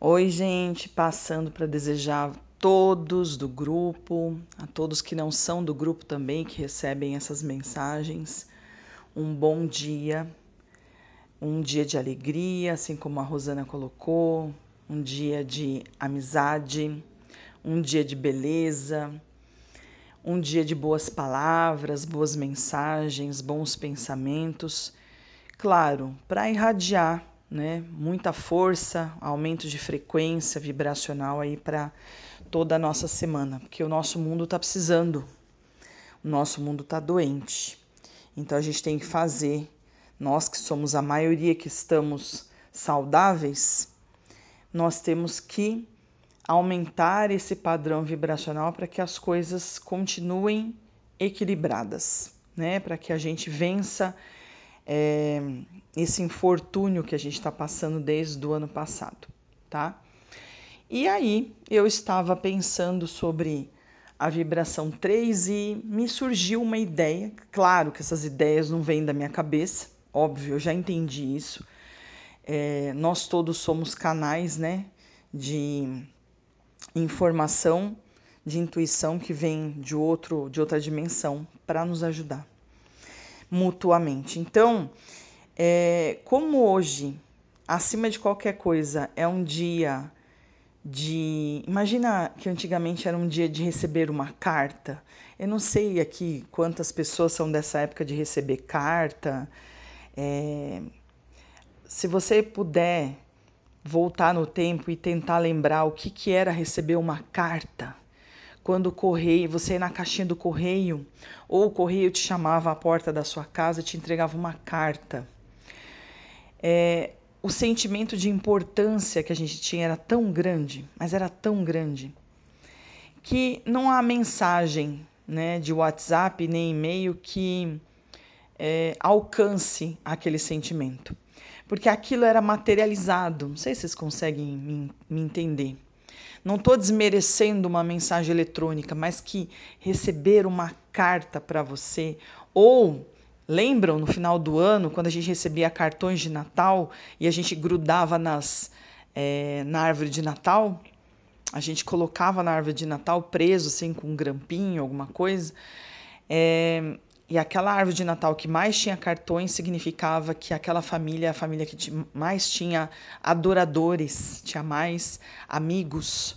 Oi, gente, passando para desejar todos do grupo, a todos que não são do grupo também, que recebem essas mensagens, um bom dia, um dia de alegria, assim como a Rosana colocou, um dia de amizade, um dia de beleza, um dia de boas palavras, boas mensagens, bons pensamentos. Claro, para irradiar né? Muita força, aumento de frequência vibracional aí para toda a nossa semana, porque o nosso mundo está precisando, o nosso mundo está doente. Então a gente tem que fazer, nós que somos a maioria que estamos saudáveis, nós temos que aumentar esse padrão vibracional para que as coisas continuem equilibradas, né? Para que a gente vença é, esse infortúnio que a gente está passando desde o ano passado, tá? E aí eu estava pensando sobre a vibração 3 e me surgiu uma ideia. Claro que essas ideias não vêm da minha cabeça, óbvio, eu já entendi isso. É, nós todos somos canais, né, de informação, de intuição que vem de outro, de outra dimensão para nos ajudar mutuamente. Então, é, como hoje, acima de qualquer coisa, é um dia de. Imagina que antigamente era um dia de receber uma carta. Eu não sei aqui quantas pessoas são dessa época de receber carta. É, se você puder voltar no tempo e tentar lembrar o que, que era receber uma carta quando o correio, você ia na caixinha do correio, ou o correio te chamava à porta da sua casa te entregava uma carta. É, o sentimento de importância que a gente tinha era tão grande, mas era tão grande, que não há mensagem né, de WhatsApp nem e-mail que é, alcance aquele sentimento. Porque aquilo era materializado. Não sei se vocês conseguem me, me entender. Não estou desmerecendo uma mensagem eletrônica, mas que receber uma carta para você ou lembram no final do ano quando a gente recebia cartões de Natal e a gente grudava nas é, na árvore de Natal? A gente colocava na árvore de Natal preso assim com um grampinho, alguma coisa. É, e aquela árvore de Natal que mais tinha cartões significava que aquela família, a família que mais tinha adoradores, tinha mais amigos,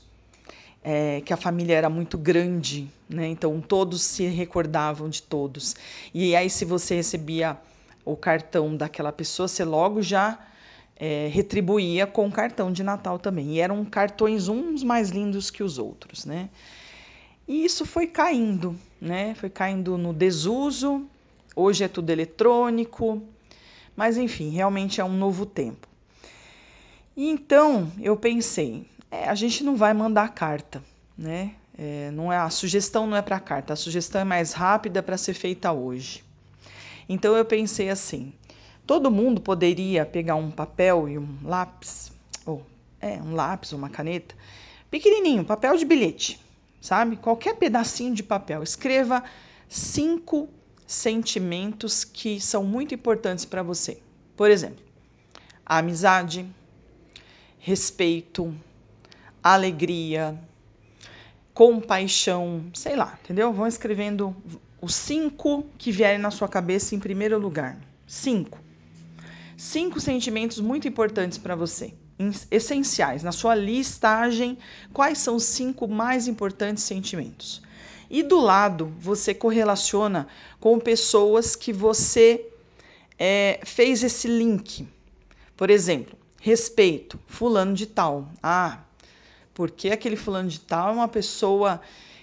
é, que a família era muito grande, né? Então todos se recordavam de todos. E aí, se você recebia o cartão daquela pessoa, você logo já é, retribuía com o cartão de Natal também. E eram cartões uns mais lindos que os outros, né? E isso foi caindo, né? Foi caindo no desuso. Hoje é tudo eletrônico, mas enfim, realmente é um novo tempo. E então eu pensei, é, a gente não vai mandar carta, né? É, não é a sugestão não é para carta, a sugestão é mais rápida para ser feita hoje. Então eu pensei assim, todo mundo poderia pegar um papel e um lápis, ou é um lápis, uma caneta, pequenininho, papel de bilhete sabe? Qualquer pedacinho de papel. Escreva cinco sentimentos que são muito importantes para você. Por exemplo, amizade, respeito, alegria, compaixão, sei lá, entendeu? Vão escrevendo os cinco que vierem na sua cabeça em primeiro lugar. Cinco. Cinco sentimentos muito importantes para você essenciais na sua listagem quais são os cinco mais importantes sentimentos. E do lado você correlaciona com pessoas que você é, fez esse link. Por exemplo, respeito, fulano de tal. Ah, porque aquele fulano de tal é uma pessoa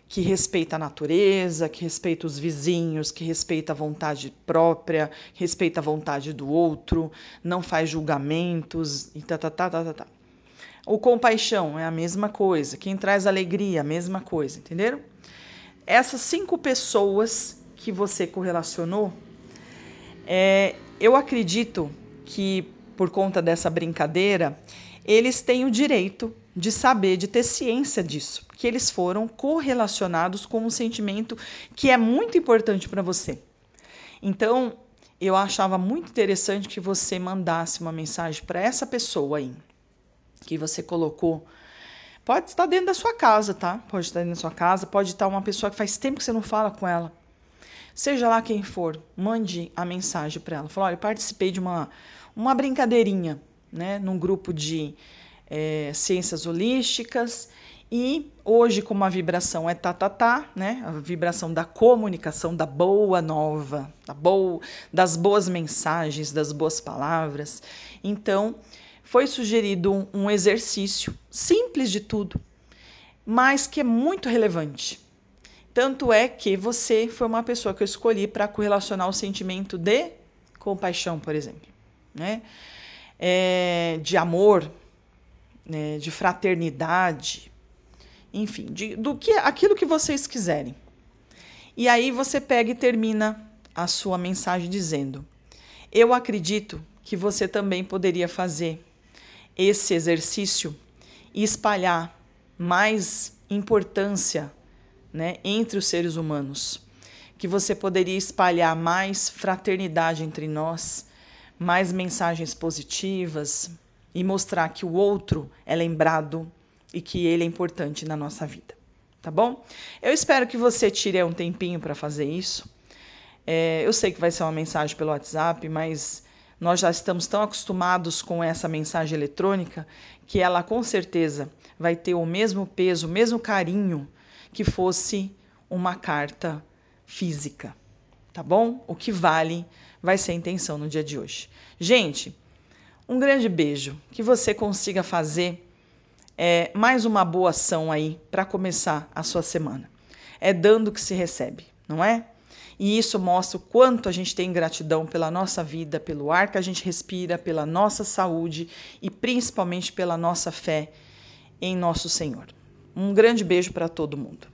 que respeita a natureza, que respeita os vizinhos, que respeita a vontade própria, respeita a vontade do outro, não faz julgamentos e tá, tá, tá, tá, tá, tá. O compaixão é a mesma coisa. Quem traz alegria, a mesma coisa, entenderam? Essas cinco pessoas que você correlacionou, é, eu acredito que por conta dessa brincadeira, eles têm o direito de saber, de ter ciência disso, que eles foram correlacionados com um sentimento que é muito importante para você. Então, eu achava muito interessante que você mandasse uma mensagem para essa pessoa aí. que você colocou. Pode estar dentro da sua casa, tá? Pode estar dentro da sua casa, pode estar uma pessoa que faz tempo que você não fala com ela. Seja lá quem for, mande a mensagem para ela. Fala, olha, participei de uma, uma brincadeirinha, né? Num grupo de é, ciências holísticas e hoje, como a vibração é tá, tá, tá, né? A vibração da comunicação, da boa nova, da boa, das boas mensagens, das boas palavras. Então, foi sugerido um, um exercício simples de tudo, mas que é muito relevante. Tanto é que você foi uma pessoa que eu escolhi para correlacionar o sentimento de compaixão, por exemplo, né? É, de amor, né? de fraternidade, enfim, de, do que aquilo que vocês quiserem. E aí você pega e termina a sua mensagem dizendo: Eu acredito que você também poderia fazer esse exercício e espalhar mais importância né, entre os seres humanos. Que você poderia espalhar mais fraternidade entre nós, mais mensagens positivas e mostrar que o outro é lembrado e que ele é importante na nossa vida. Tá bom? Eu espero que você tire um tempinho para fazer isso. É, eu sei que vai ser uma mensagem pelo WhatsApp, mas nós já estamos tão acostumados com essa mensagem eletrônica que ela com certeza vai ter o mesmo peso, o mesmo carinho que fosse uma carta física, tá bom? O que vale vai ser a intenção no dia de hoje. Gente, um grande beijo, que você consiga fazer é, mais uma boa ação aí para começar a sua semana. É dando que se recebe, não é? E isso mostra o quanto a gente tem gratidão pela nossa vida, pelo ar que a gente respira, pela nossa saúde e principalmente pela nossa fé em nosso Senhor. Um grande beijo para todo mundo.